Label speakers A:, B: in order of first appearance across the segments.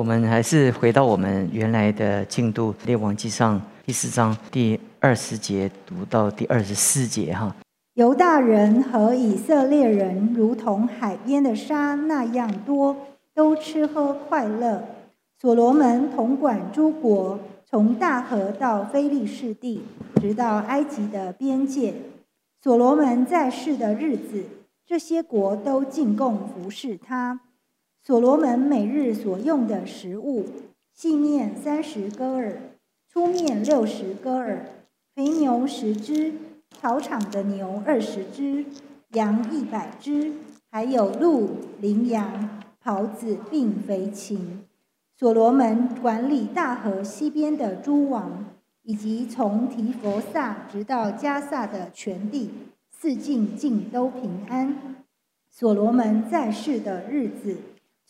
A: 我们还是回到我们原来的进度，《列王记上》第四章第二十节读到第二十四节哈。
B: 犹大人和以色列人如同海边的沙那样多，都吃喝快乐。所罗门统管诸国，从大河到非利士地，直到埃及的边界。所罗门在世的日子，这些国都进贡服侍他。所罗门每日所用的食物：细面三十戈尔，粗面六十戈尔，肥牛十只，草场的牛二十只，羊一百只，还有鹿、羚羊、狍子并肥禽。所罗门管理大河西边的诸王，以及从提佛萨直到加萨的全地，四境尽都平安。所罗门在世的日子，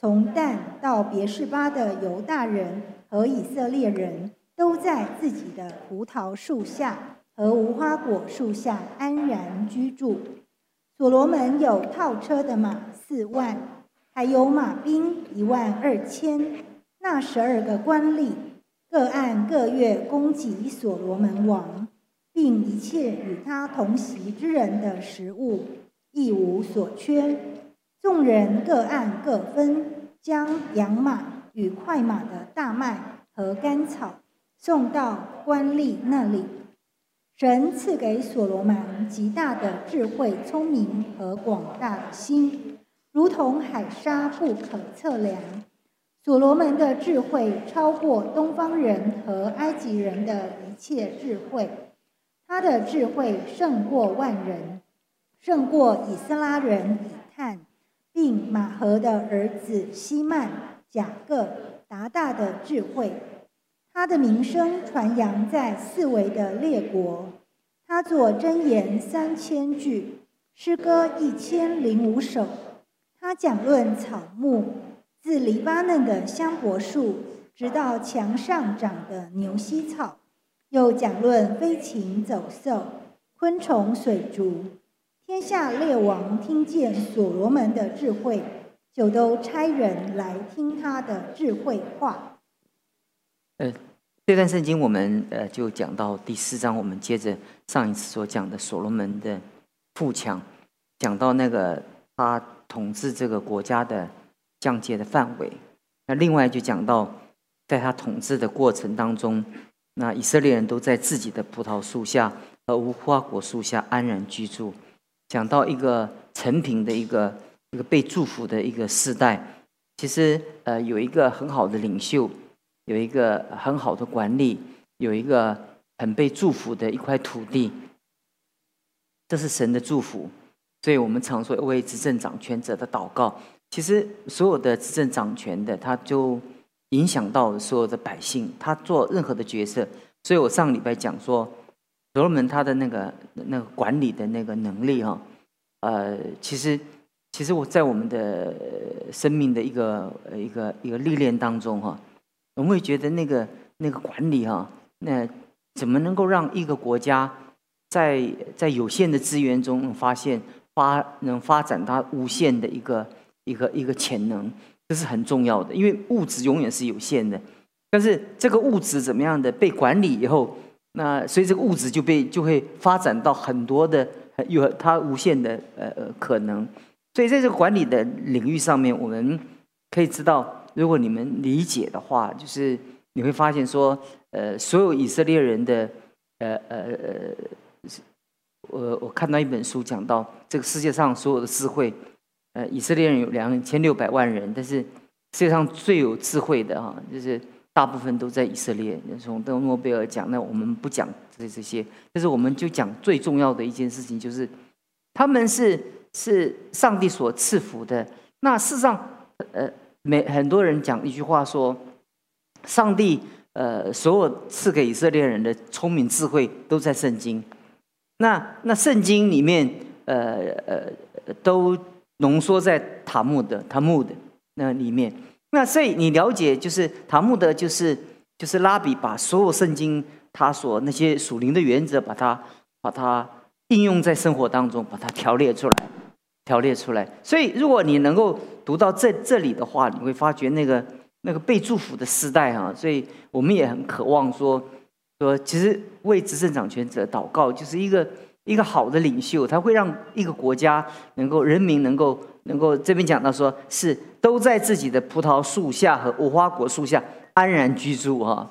B: 从但到别是巴的犹大人和以色列人，都在自己的葡萄树下和无花果树下安然居住。所罗门有套车的马四万，还有马兵一万二千。那十二个官吏各按各月供给所罗门王，并一切与他同席之人的食物，一无所缺。众人各按各分，将养马与快马的大麦和甘草送到官吏那里。神赐给所罗门极大的智慧、聪明和广大的心，如同海沙不可测量。所罗门的智慧超过东方人和埃及人的一切智慧，他的智慧胜过万人，胜过以斯拉人以探，并马和的儿子希曼、贾各、达大的智慧。他的名声传扬在四围的列国。他作箴言三千句，诗歌一千零五首。他讲论草木。自黎巴嫩的香柏树，直到墙上长的牛膝草，又讲论飞禽走兽、昆虫水族。天下列王听见所罗门的智慧，就都差人来听他的智慧话。
A: 呃，这段圣经我们呃就讲到第四章，我们接着上一次所讲的所罗门的富强，讲到那个他统治这个国家的。降界的范围。那另外就讲到，在他统治的过程当中，那以色列人都在自己的葡萄树下和无花果树下安然居住。讲到一个成平的一个一个被祝福的一个时代，其实呃有一个很好的领袖，有一个很好的管理，有一个很被祝福的一块土地，这是神的祝福。所以我们常说为执政掌权者的祷告。其实所有的执政掌权的，他就影响到所有的百姓，他做任何的角色。所以我上礼拜讲说，所罗门他的那个那个管理的那个能力哈，呃，其实其实我在我们的生命的一个一个一个历练当中哈，我们会觉得那个那个管理哈，那怎么能够让一个国家在在有限的资源中发现发能发展它无限的一个。一个一个潜能，这是很重要的，因为物质永远是有限的，但是这个物质怎么样的被管理以后，那所以这个物质就被就会发展到很多的有它无限的呃呃可能，所以在这个管理的领域上面，我们可以知道，如果你们理解的话，就是你会发现说，呃，所有以色列人的呃呃呃，我我看到一本书讲到这个世界上所有的智慧。呃，以色列人有两千六百万人，但是世界上最有智慧的哈，就是大部分都在以色列。从邓诺贝尔讲，那我们不讲这这些，但是我们就讲最重要的一件事情，就是他们是是上帝所赐福的。那事实上，呃，每很多人讲一句话说，上帝呃所有赐给以色列人的聪明智慧都在圣经。那那圣经里面，呃呃都。浓缩在塔木的、塔木的那里面，那所以你了解，就是塔木德，就是就是拉比把所有圣经他所那些属灵的原则，把它把它应用在生活当中，把它条列出来，条列出来。所以如果你能够读到这这里的话，你会发觉那个那个被祝福的时代哈，所以我们也很渴望说说，其实为执政掌权者祷告，就是一个一个好的领袖，他会让一个国家能够人民能够能够这边讲到说是都在自己的葡萄树下和无花果树下安然居住哈。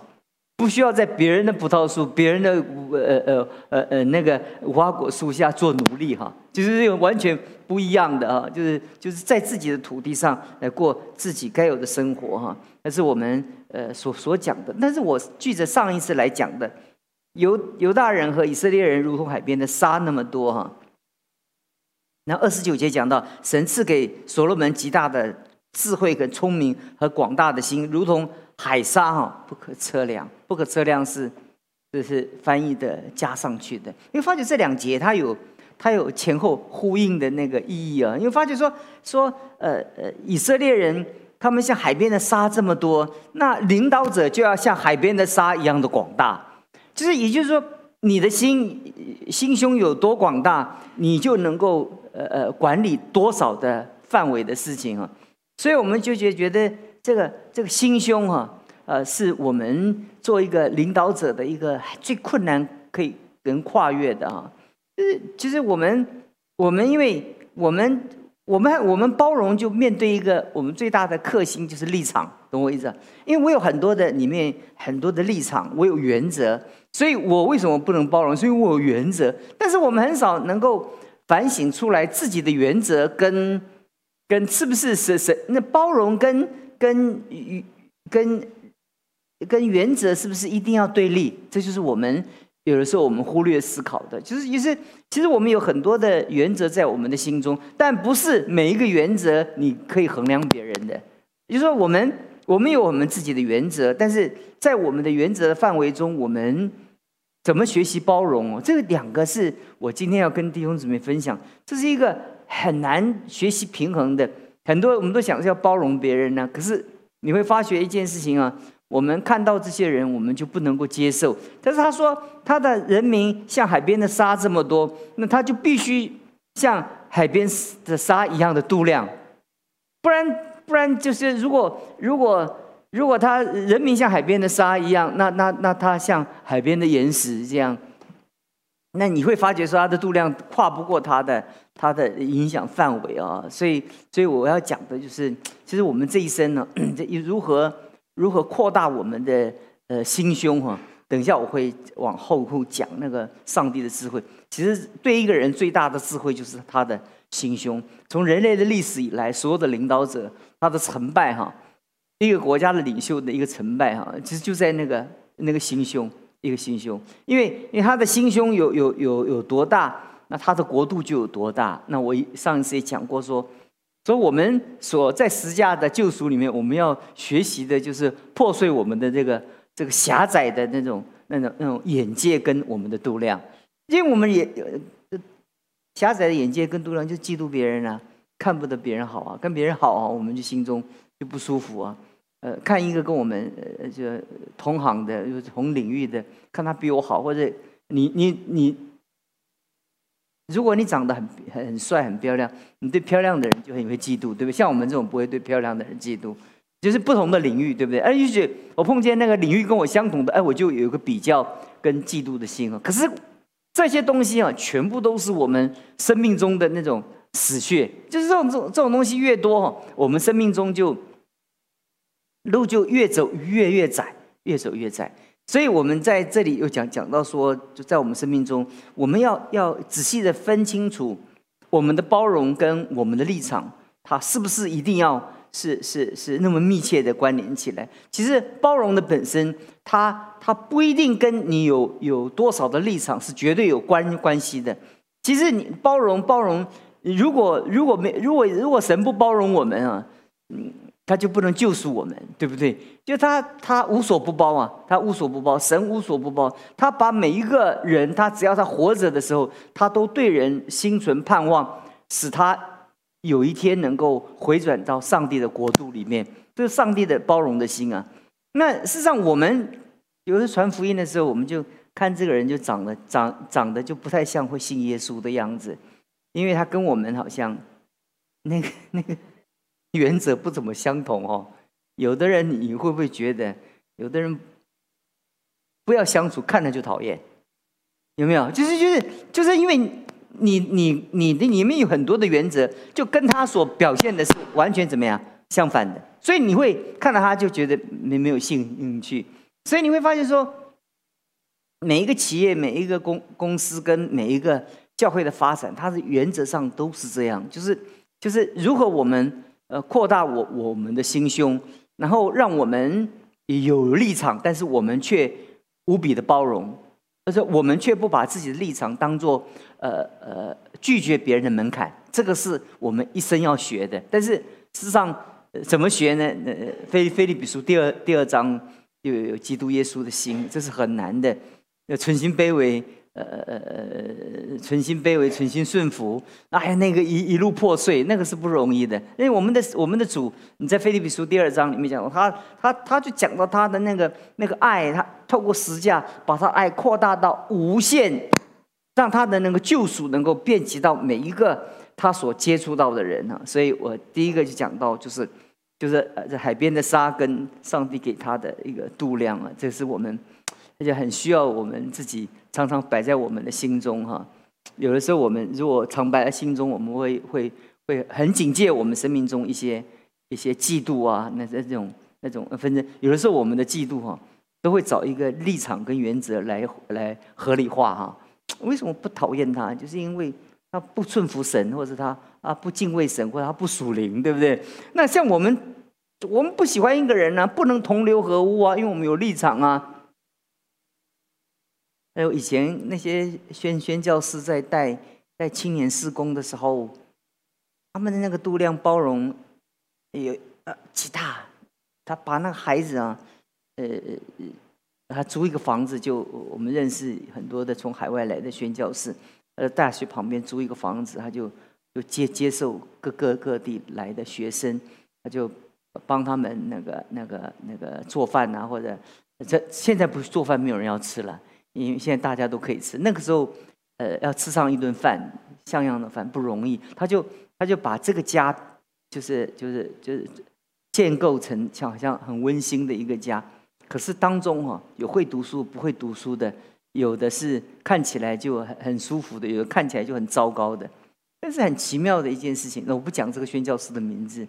A: 不需要在别人的葡萄树、别人的呃呃呃呃那个无花果树下做奴隶哈，就是这种完全不一样的哈，就是就是在自己的土地上来过自己该有的生活哈，那是我们呃所所讲的。但是我记着上一次来讲的，犹犹大人和以色列人如同海边的沙那么多哈。那二十九节讲到，神赐给所罗门极大的智慧和聪明和广大的心，如同。海沙哈不可测量，不可测量是这是翻译的加上去的。因为发觉这两节它有它有前后呼应的那个意义啊。因为发觉说说呃呃以色列人他们像海边的沙这么多，那领导者就要像海边的沙一样的广大。就是也就是说，你的心心胸有多广大，你就能够呃呃管理多少的范围的事情啊。所以我们就觉觉得。这个这个心胸哈，呃，是我们做一个领导者的一个最困难可以能跨越的啊。就是其实我们我们因为我们我们我们包容，就面对一个我们最大的克星就是立场，懂我意思？因为我有很多的里面很多的立场，我有原则，所以我为什么不能包容？是因为我有原则。但是我们很少能够反省出来自己的原则跟跟是不是是是那包容跟。跟跟跟原则是不是一定要对立？这就是我们有的时候我们忽略思考的。就是其实其实我们有很多的原则在我们的心中，但不是每一个原则你可以衡量别人的。就是说，我们我们有我们自己的原则，但是在我们的原则的范围中，我们怎么学习包容哦？这个两个是我今天要跟弟兄姊妹分享，这是一个很难学习平衡的。很多我们都想是要包容别人呢，可是你会发觉一件事情啊，我们看到这些人，我们就不能够接受。但是他说，他的人民像海边的沙这么多，那他就必须像海边的沙一样的度量，不然不然就是如果如果如果他人民像海边的沙一样，那那那他像海边的岩石这样。那你会发觉说，他的度量跨不过他的他的影响范围啊，所以所以我要讲的就是，其实我们这一生呢，这如何如何扩大我们的呃心胸哈。等一下我会往后会讲那个上帝的智慧。其实对一个人最大的智慧就是他的心胸。从人类的历史以来，所有的领导者他的成败哈，一个国家的领袖的一个成败哈，其实就在那个那个心胸。一个心胸，因为因为他的心胸有有有有多大，那他的国度就有多大。那我上一次也讲过说，所以我们所在十架的救赎里面，我们要学习的就是破碎我们的这个这个狭窄的那种那种那种眼界跟我们的度量，因为我们也狭窄的眼界跟度量就嫉妒别人啊，看不得别人好啊，跟别人好啊，我们就心中就不舒服啊。呃，看一个跟我们呃就同行的，就是同领域的，看他比我好，或者你你你，如果你长得很很帅很漂亮，你对漂亮的人就很会嫉妒，对不对？像我们这种不会对漂亮的人嫉妒，就是不同的领域，对不对？哎，也许我碰见那个领域跟我相同的，哎，我就有一个比较跟嫉妒的心啊。可是这些东西啊，全部都是我们生命中的那种死穴，就是这种这种这种东西越多，我们生命中就。路就越走越越窄，越走越窄。所以，我们在这里又讲讲到说，就在我们生命中，我们要要仔细的分清楚我们的包容跟我们的立场，它是不是一定要是是是那么密切的关联起来？其实，包容的本身，它它不一定跟你有有多少的立场是绝对有关关系的。其实，你包容包容，如果如果没如果如果神不包容我们啊，嗯。他就不能救赎我们，对不对？就他他无所不包啊，他无所不包，神无所不包。他把每一个人，他只要他活着的时候，他都对人心存盼望，使他有一天能够回转到上帝的国度里面。这是上帝的包容的心啊。那事实上，我们有时传福音的时候，我们就看这个人就长得长长得就不太像会信耶稣的样子，因为他跟我们好像那个那个。原则不怎么相同哦，有的人你会不会觉得，有的人不要相处，看了就讨厌，有没有？就是就是就是因为你你你的里面有很多的原则，就跟他所表现的是完全怎么样相反的，所以你会看到他就觉得没没有兴趣，所以你会发现说，每一个企业、每一个公公司跟每一个教会的发展，它的原则上都是这样，就是就是如果我们呃扩大我我们的心胸。然后让我们有立场，但是我们却无比的包容，而且我们却不把自己的立场当做呃呃拒绝别人的门槛。这个是我们一生要学的。但是事实上怎么学呢？呃，菲菲利比书第二第二章又有基督耶稣的心，这是很难的，要存心卑微。呃呃呃，存心卑微，存心顺服，哎呀，那个一一路破碎，那个是不容易的。因为我们的我们的主，你在菲利比书第二章里面讲过，他他他就讲到他的那个那个爱，他透过十架把他爱扩大到无限，让他的那个救赎能够遍及到每一个他所接触到的人啊。所以我第一个就讲到，就是就是呃，在海边的沙跟上帝给他的一个度量啊，这是我们。而且很需要我们自己常常摆在我们的心中哈。有的时候我们如果常摆在心中，我们会会会很警戒我们生命中一些一些嫉妒啊，那那种那种纷争。有的时候我们的嫉妒哈，都会找一个立场跟原则来来合理化哈。为什么不讨厌他？就是因为他不顺服神，或者他啊不敬畏神，或者他不属灵，对不对？那像我们我们不喜欢一个人呢，不能同流合污啊，因为我们有立场啊。还有以前那些宣宣教师在带带青年施工的时候，他们的那个度量包容有呃极大，他把那个孩子啊，呃，他租一个房子，就我们认识很多的从海外来的宣教士，呃，大学旁边租一个房子，他就就接接受各个各地来的学生，他就帮他们那个那个那个做饭啊，或者这现在不是做饭，没有人要吃了。因为现在大家都可以吃，那个时候，呃，要吃上一顿饭，像样的饭不容易。他就他就把这个家，就是就是就是建构成像好像很温馨的一个家。可是当中哈，有会读书不会读书的，有的是看起来就很很舒服的，有的看起来就很糟糕的。但是很奇妙的一件事情，那我不讲这个宣教师的名字。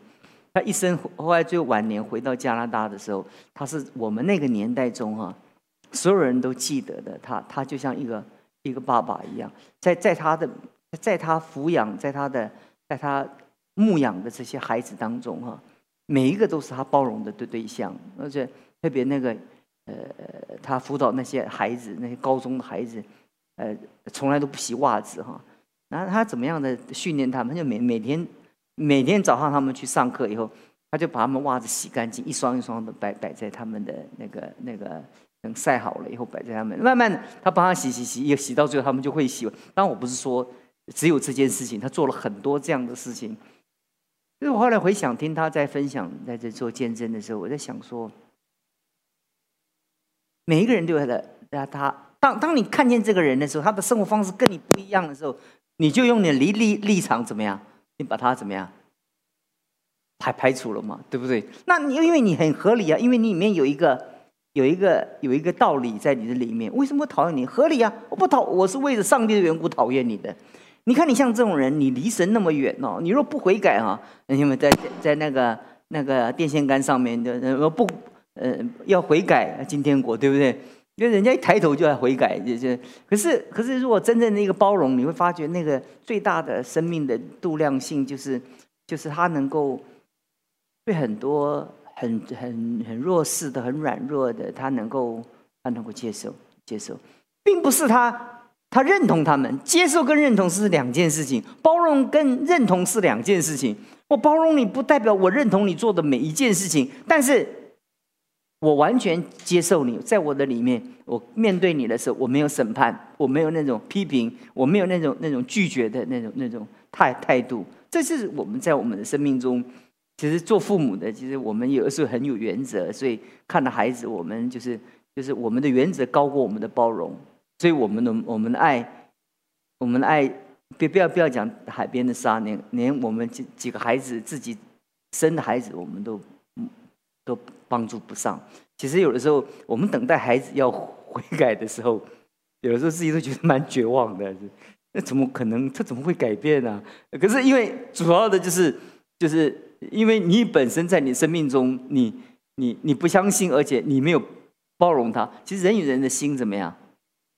A: 他一生后来最晚年回到加拿大的时候，他是我们那个年代中哈。所有人都记得的他，他就像一个一个爸爸一样，在在他的，在他抚养，在他的，在他牧养的这些孩子当中，哈，每一个都是他包容的对对象，而且特别那个，呃，他辅导那些孩子，那些高中的孩子，呃，从来都不洗袜子，哈，然后他怎么样的训练他们？就每每天每天早上他们去上课以后，他就把他们袜子洗干净，一双一双的摆摆在他们的那个那个。等晒好了以后摆在他们，慢慢的他帮他洗洗洗，也洗到最后他们就会洗。当我不是说只有这件事情，他做了很多这样的事情。所以我后来回想听他在分享在这做见证的时候，我在想说，每一个人都有他的，他当当你看见这个人的时候，他的生活方式跟你不一样的时候，你就用你的立立立场怎么样？你把他怎么样排排除了嘛？对不对？那你因为你很合理啊，因为你里面有一个。有一个有一个道理在你的里面，为什么讨厌你？合理啊！我不讨，我是为了上帝的缘故讨厌你的。你看你像这种人，你离神那么远哦，你若不悔改哈，因为在在那个那个电线杆上面的不呃要悔改进天国，对不对？因为人家一抬头就要悔改，就就可是可是如果真正的一个包容，你会发觉那个最大的生命的度量性，就是就是他能够对很多。很很很弱势的，很软弱的，他能够他能够接受接受，并不是他他认同他们，接受跟认同是两件事情，包容跟认同是两件事情。我包容你不代表我认同你做的每一件事情，但是我完全接受你，在我的里面，我面对你的时候，我没有审判，我没有那种批评，我没有那种那种拒绝的那种那种态态度。这是我们在我们的生命中。其实做父母的，其实我们有的时候很有原则，所以看到孩子，我们就是就是我们的原则高过我们的包容，所以我们的我们的爱，我们的爱，别不要不要讲海边的沙，连连我们几几个孩子自己生的孩子，我们都都帮助不上。其实有的时候，我们等待孩子要悔改的时候，有的时候自己都觉得蛮绝望的。那怎么可能？他怎么会改变呢？可是因为主要的就是，就是因为你本身在你生命中，你你你不相信，而且你没有包容他。其实人与人的心怎么样？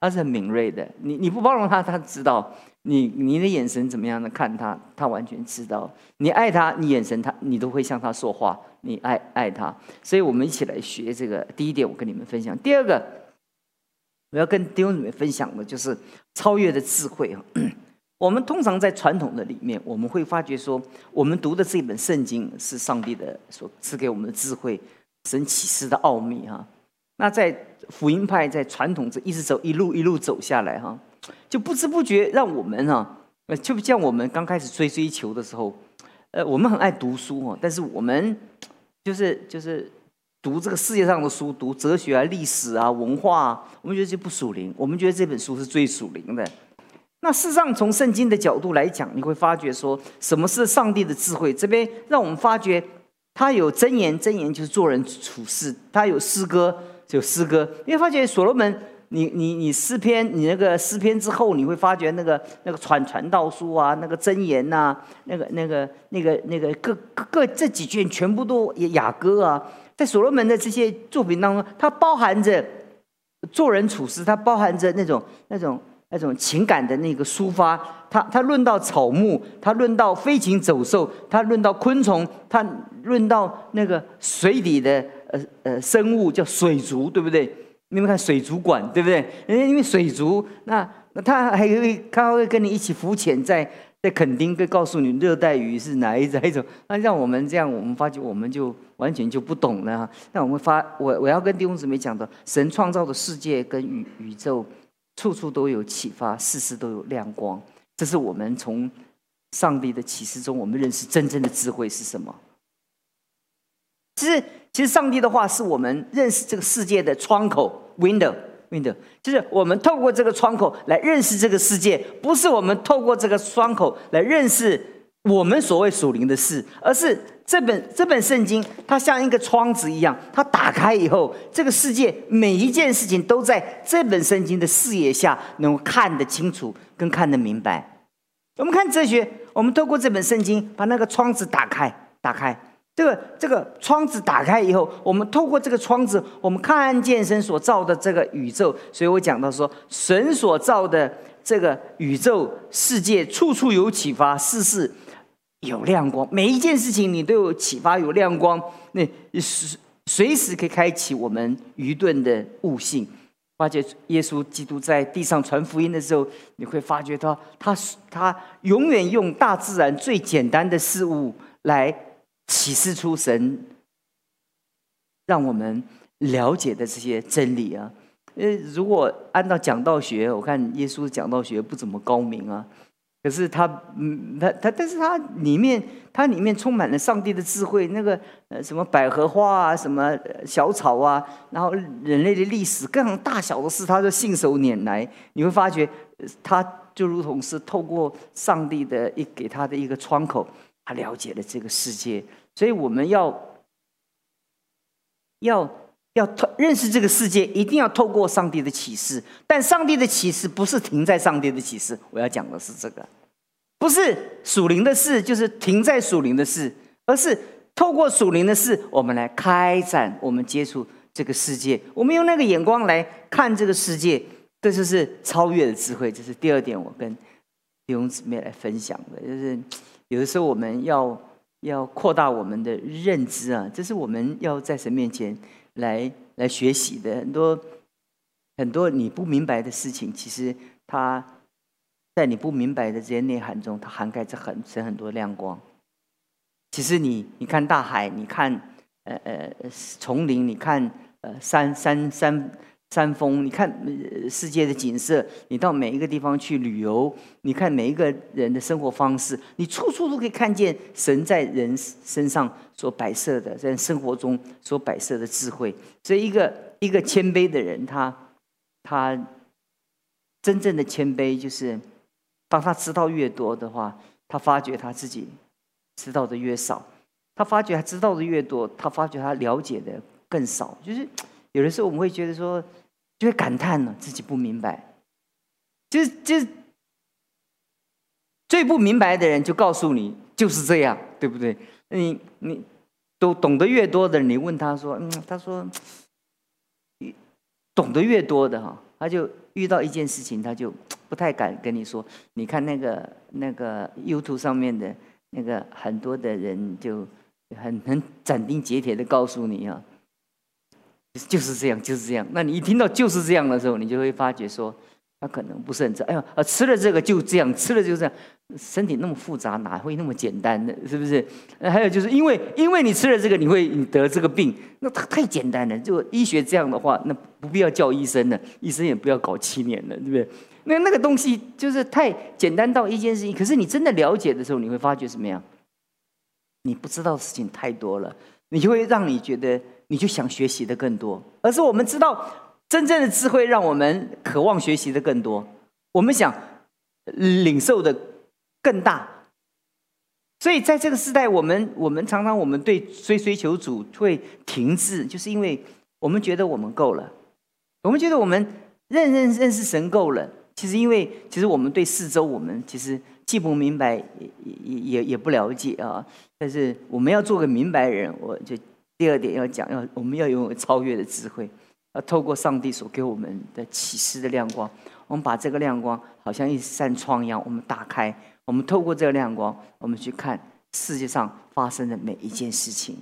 A: 他是很敏锐的。你你不包容他，他知道。你你的眼神怎么样的看他，他完全知道。你爱他，你眼神他，你都会向他说话。你爱爱他，所以我们一起来学这个。第一点，我跟你们分享。第二个，我要跟弟兄姊妹分享的就是超越的智慧啊。我们通常在传统的里面，我们会发觉说，我们读的这本圣经是上帝的所赐给我们的智慧，神启示的奥秘哈。那在福音派在传统这一直走一路一路走下来哈。就不知不觉让我们哈，呃，就像我们刚开始追追求的时候，呃，我们很爱读书哦，但是我们就是就是读这个世界上的书，读哲学啊、历史啊、文化，啊，我们觉得这不属灵，我们觉得这本书是最属灵的。那事实上，从圣经的角度来讲，你会发觉说，什么是上帝的智慧？这边让我们发觉，他有箴言，箴言就是做人处事；他有诗歌，就诗歌。你会发觉所罗门。你你你诗篇，你那个诗篇之后，你会发觉那个那个传传道书啊，那个箴言呐，那个那个那个那个各各这几卷全部都雅歌啊，在所罗门的这些作品当中，它包含着做人处事，它包含着那种那种那种情感的那个抒发。他他论到草木，他论到飞禽走兽，他论到昆虫，他论到那个水底的呃呃生物叫水族，对不对？你们看水族馆，对不对？因为水族，那那他还会，他会跟你一起浮潜，在在垦丁，会告诉你热带鱼是哪一一种。那让我们这样，我们发觉我们就完全就不懂了。那我们发，我我要跟弟兄姊妹讲的，神创造的世界跟宇宇宙，处处都有启发，事事都有亮光。这是我们从上帝的启示中，我们认识真正的智慧是什么。其实，其实上帝的话是我们认识这个世界的窗口。Window，window，就是我们透过这个窗口来认识这个世界，不是我们透过这个窗口来认识我们所谓属灵的事，而是这本这本圣经，它像一个窗子一样，它打开以后，这个世界每一件事情都在这本圣经的视野下能够看得清楚，跟看得明白。我们看哲学，我们透过这本圣经，把那个窗子打开，打开。这个这个窗子打开以后，我们透过这个窗子，我们看见神所造的这个宇宙。所以我讲到说，神所造的这个宇宙世界，处处有启发，事事有亮光。每一件事情你都有启发，有亮光，那随随时可以开启我们愚钝的悟性。发觉耶稣基督在地上传福音的时候，你会发觉到他他永远用大自然最简单的事物来。启示出神让我们了解的这些真理啊，呃，如果按照讲道学，我看耶稣讲道学不怎么高明啊，可是他，嗯，他他，但是他里面，他里面充满了上帝的智慧，那个呃，什么百合花啊，什么小草啊，然后人类的历史各种大小的事，他都信手拈来，你会发觉，他就如同是透过上帝的一给他的一个窗口。他了解了这个世界，所以我们要要要透认识这个世界，一定要透过上帝的启示。但上帝的启示不是停在上帝的启示，我要讲的是这个，不是属灵的事，就是停在属灵的事，而是透过属灵的事，我们来开展，我们接触这个世界，我们用那个眼光来看这个世界，这就是超越的智慧。这是第二点，我跟弟兄姊妹来分享的，就是。有的时候我们要要扩大我们的认知啊，这是我们要在神面前来来学习的。很多很多你不明白的事情，其实它在你不明白的这些内涵中，它涵盖着很深很多亮光。其实你你看大海，你看呃呃丛林，你看呃山山山。山峰，你看世界的景色，你到每一个地方去旅游，你看每一个人的生活方式，你处处都可以看见神在人身上所摆设的，在生活中所摆设的智慧。所以，一个一个谦卑的人，他他真正的谦卑，就是当他知道越多的话，他发觉他自己知道的越少。他发觉他知道的越多，他发觉他了解的更少。就是有的时候我们会觉得说，就会感叹呢，自己不明白。就就最不明白的人就告诉你就是这样，对不对？你你都懂得越多的，你问他说，嗯，他说，懂得越多的哈，他就遇到一件事情，他就不太敢跟你说。你看那个那个 YouTube 上面的那个很多的人就。很很斩钉截铁的告诉你啊，就是这样，就是这样。那你一听到就是这样的时候，你就会发觉说，他可能不是很这。哎呀，啊，吃了这个就这样，吃了就这样。身体那么复杂，哪会那么简单的？是不是？还有就是因为因为你吃了这个，你会你得这个病，那它太简单了。就医学这样的话，那不必要叫医生了，医生也不要搞七年了，对不对？那那个东西就是太简单到一件事情。可是你真的了解的时候，你会发觉什么样？你不知道的事情太多了，你就会让你觉得，你就想学习的更多。而是我们知道，真正的智慧让我们渴望学习的更多，我们想领受的更大。所以在这个时代，我们我们常常我们对追追求主会停滞，就是因为我们觉得我们够了，我们觉得我们认认认识神够了。其实因为其实我们对四周，我们其实。既不明白，也也也也不了解啊！但是我们要做个明白人，我就第二点要讲，要我们要拥有超越的智慧，要透过上帝所给我们的启示的亮光，我们把这个亮光好像一扇窗一样，我们打开，我们透过这个亮光，我们去看世界上发生的每一件事情，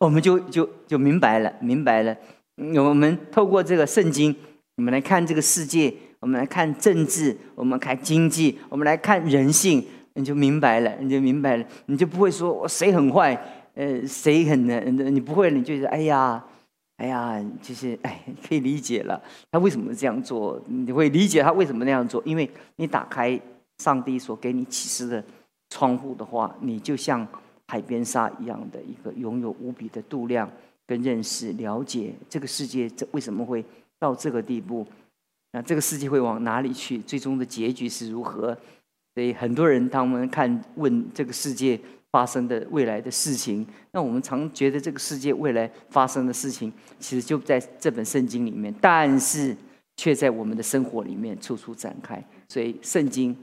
A: 我们就就就明白了，明白了。我们透过这个圣经，我们来看这个世界。我们来看政治，我们看经济，我们来看人性，你就明白了，你就明白了，你就不会说谁很坏，呃，谁很呢？你不会，你就是哎呀，哎呀，就是哎，可以理解了，他为什么这样做？你会理解他为什么那样做，因为你打开上帝所给你启示的窗户的话，你就像海边沙一样的一个拥有无比的度量跟认识，了解这个世界这为什么会到这个地步。那这个世界会往哪里去？最终的结局是如何？所以很多人他们看问这个世界发生的未来的事情，那我们常觉得这个世界未来发生的事情，其实就在这本圣经里面，但是却在我们的生活里面处处展开。所以圣经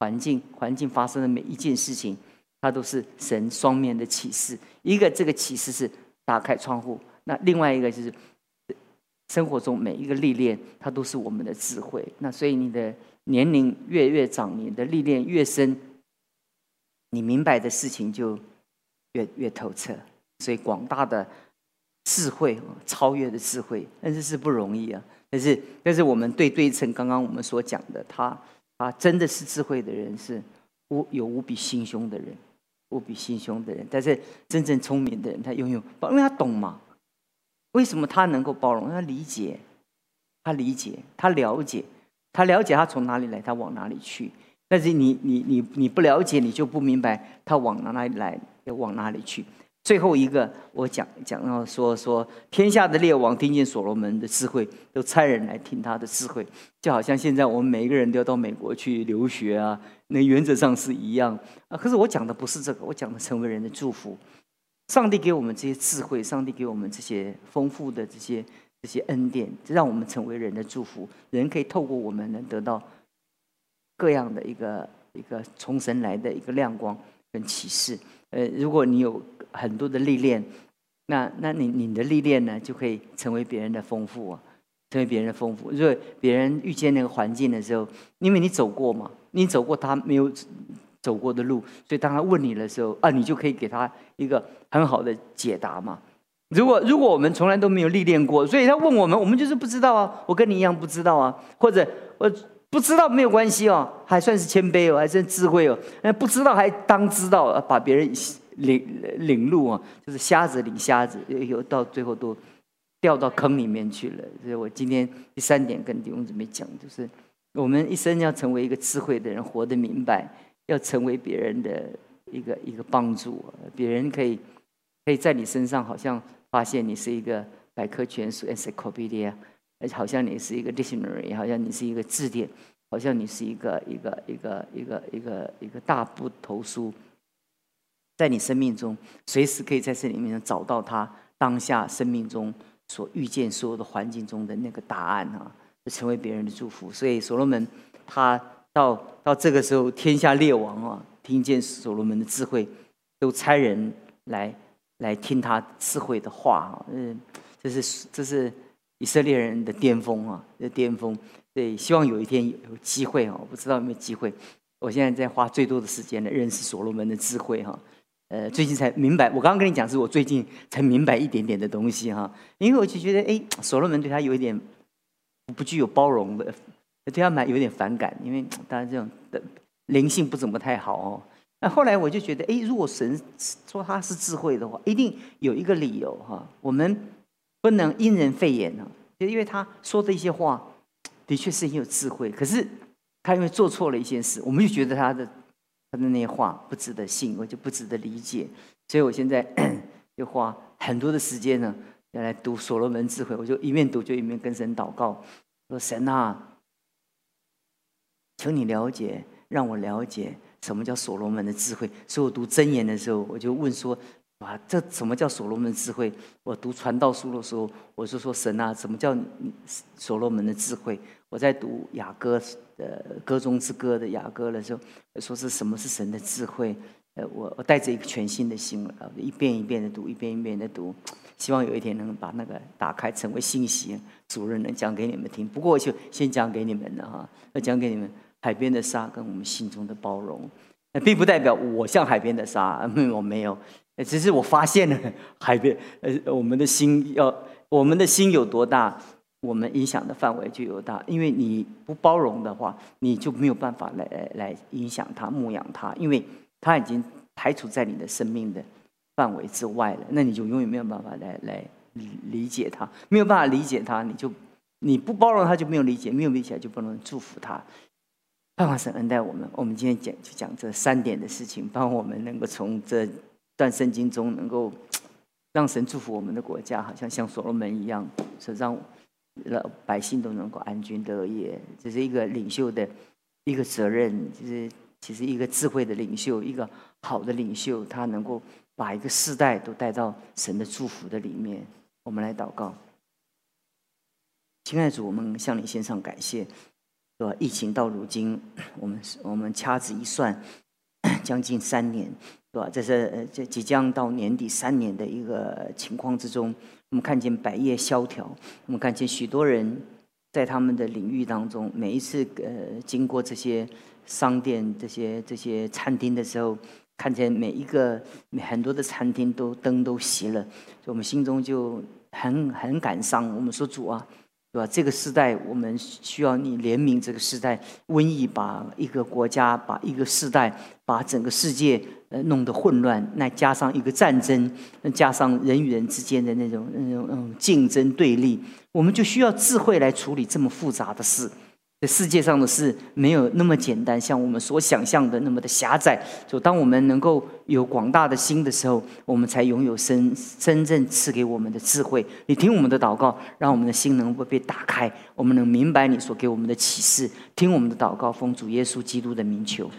A: 环境环境发生的每一件事情，它都是神双面的启示。一个这个启示是打开窗户，那另外一个就是。生活中每一个历练，它都是我们的智慧。那所以你的年龄越越长，你的历练越深，你明白的事情就越越透彻。所以广大的智慧，超越的智慧，但是是不容易啊。但是但是我们对对称，刚刚我们所讲的，他啊，真的是智慧的人，是无有无比心胸的人，无比心胸的人。但是真正聪明的人，他拥有，因为他懂嘛。为什么他能够包容？他理解，他理解，他了解，他了解他从哪里来，他往哪里去。但是你你你你不了解，你就不明白他往哪里来，要往哪里去。最后一个，我讲讲到说说天下的列王听见所罗门的智慧，都差人来听他的智慧，就好像现在我们每一个人都要到美国去留学啊，那原则上是一样啊。可是我讲的不是这个，我讲的成为人的祝福。上帝给我们这些智慧，上帝给我们这些丰富的这些这些恩典，让我们成为人的祝福。人可以透过我们能得到各样的一个一个从神来的一个亮光跟启示。呃，如果你有很多的历练，那那你你的历练呢，就可以成为别人的丰富啊，成为别人的丰富。如果别人遇见那个环境的时候，因为你走过嘛，你走过他没有。走过的路，所以当他问你的时候，啊，你就可以给他一个很好的解答嘛。如果如果我们从来都没有历练过，所以他问我们，我们就是不知道啊。我跟你一样不知道啊，或者我不知道没有关系哦，还算是谦卑哦，还算智慧哦。那不知道还当知道，把别人领领路啊，就是瞎子领瞎子，有到最后都掉到坑里面去了。所以我今天第三点跟弟兄姊妹讲，就是我们一生要成为一个智慧的人，活得明白。要成为别人的一个一个帮助，别人可以可以在你身上好像发现你是一个百科全书 （encyclopedia），而且好像你是一个 dictionary，好像你是一个字典，好像你是一个一个一个一个一个一个大部头书。在你生命中，随时可以在这里面找到他当下生命中所遇见所有的环境中的那个答案啊，成为别人的祝福。所以所罗门他到到这个时候，天下列王啊，听见所罗门的智慧，都差人来来听他智慧的话啊，嗯，这是这是以色列人的巅峰啊，的巅峰。对，希望有一天有机会啊，我不知道有没有机会。我现在在花最多的时间来认识所罗门的智慧哈，呃，最近才明白。我刚刚跟你讲，是我最近才明白一点点的东西哈。因为我就觉得，哎，所罗门对他有一点不具有包容的，对他蛮有点反感，因为当然这种的灵性不怎么太好哦。那后来我就觉得，哎，如果神说他是智慧的话，一定有一个理由哈。我们不能因人废言呢，就因为他说的一些话。的确是很有智慧，可是他因为做错了一件事，我们就觉得他的他的那些话不值得信，我就不值得理解。所以我现在 就花很多的时间呢，要来读所罗门智慧。我就一面读，就一面跟神祷告，说：“神啊，求你了解，让我了解什么叫所罗门的智慧。”所以我读箴言的时候，我就问说。哇，这什么叫所罗门智慧？我读传道书的时候，我就说神啊，什么叫所罗门的智慧？我在读雅歌呃歌中之歌的雅歌的时候，说是什么是神的智慧？呃，我我带着一个全新的心啊，一遍一遍的读，一遍一遍的读，希望有一天能把那个打开成为信息，主任能讲给你们听。不过就先讲给你们了哈，要讲给你们海边的沙跟我们心中的包容，那并不代表我像海边的沙，我没有。只是我发现了海边，呃，我们的心要，我们的心有多大，我们影响的范围就有大。因为你不包容的话，你就没有办法来来影响他、牧养他，因为他已经排除在你的生命的范围之外了。那你就永远没有办法来来理解他，没有办法理解他，你就你不包容他就没有理解，没有理解就不能祝福他。盼望神恩待我们，我们今天讲就讲这三点的事情，帮我们能够从这。段圣经中能够 让神祝福我们的国家，好像像所罗门一样，是让老百姓都能够安居乐业。这是一个领袖的一个责任，就是其实一个智慧的领袖，一个好的领袖，他能够把一个世代都带到神的祝福的里面。我们来祷告，亲爱的主，我们向你献上感谢，疫情到如今，我们我们掐指一算，将近三年。对吧？这是这即将到年底三年的一个情况之中，我们看见百业萧条，我们看见许多人在他们的领域当中，每一次呃经过这些商店、这些这些餐厅的时候，看见每一个很多的餐厅都灯都熄了，我们心中就很很感伤。我们说主啊。对吧？这个时代，我们需要你怜悯这个时代。瘟疫把一个国家、把一个时代、把整个世界呃弄得混乱。那加上一个战争，加上人与人之间的那种那种嗯竞争对立，我们就需要智慧来处理这么复杂的事。这世界上的事没有那么简单，像我们所想象的那么的狭窄。就当我们能够有广大的心的时候，我们才拥有真真正赐给我们的智慧。你听我们的祷告，让我们的心能够被打开，我们能明白你所给我们的启示。听我们的祷告，奉主耶稣基督的名求。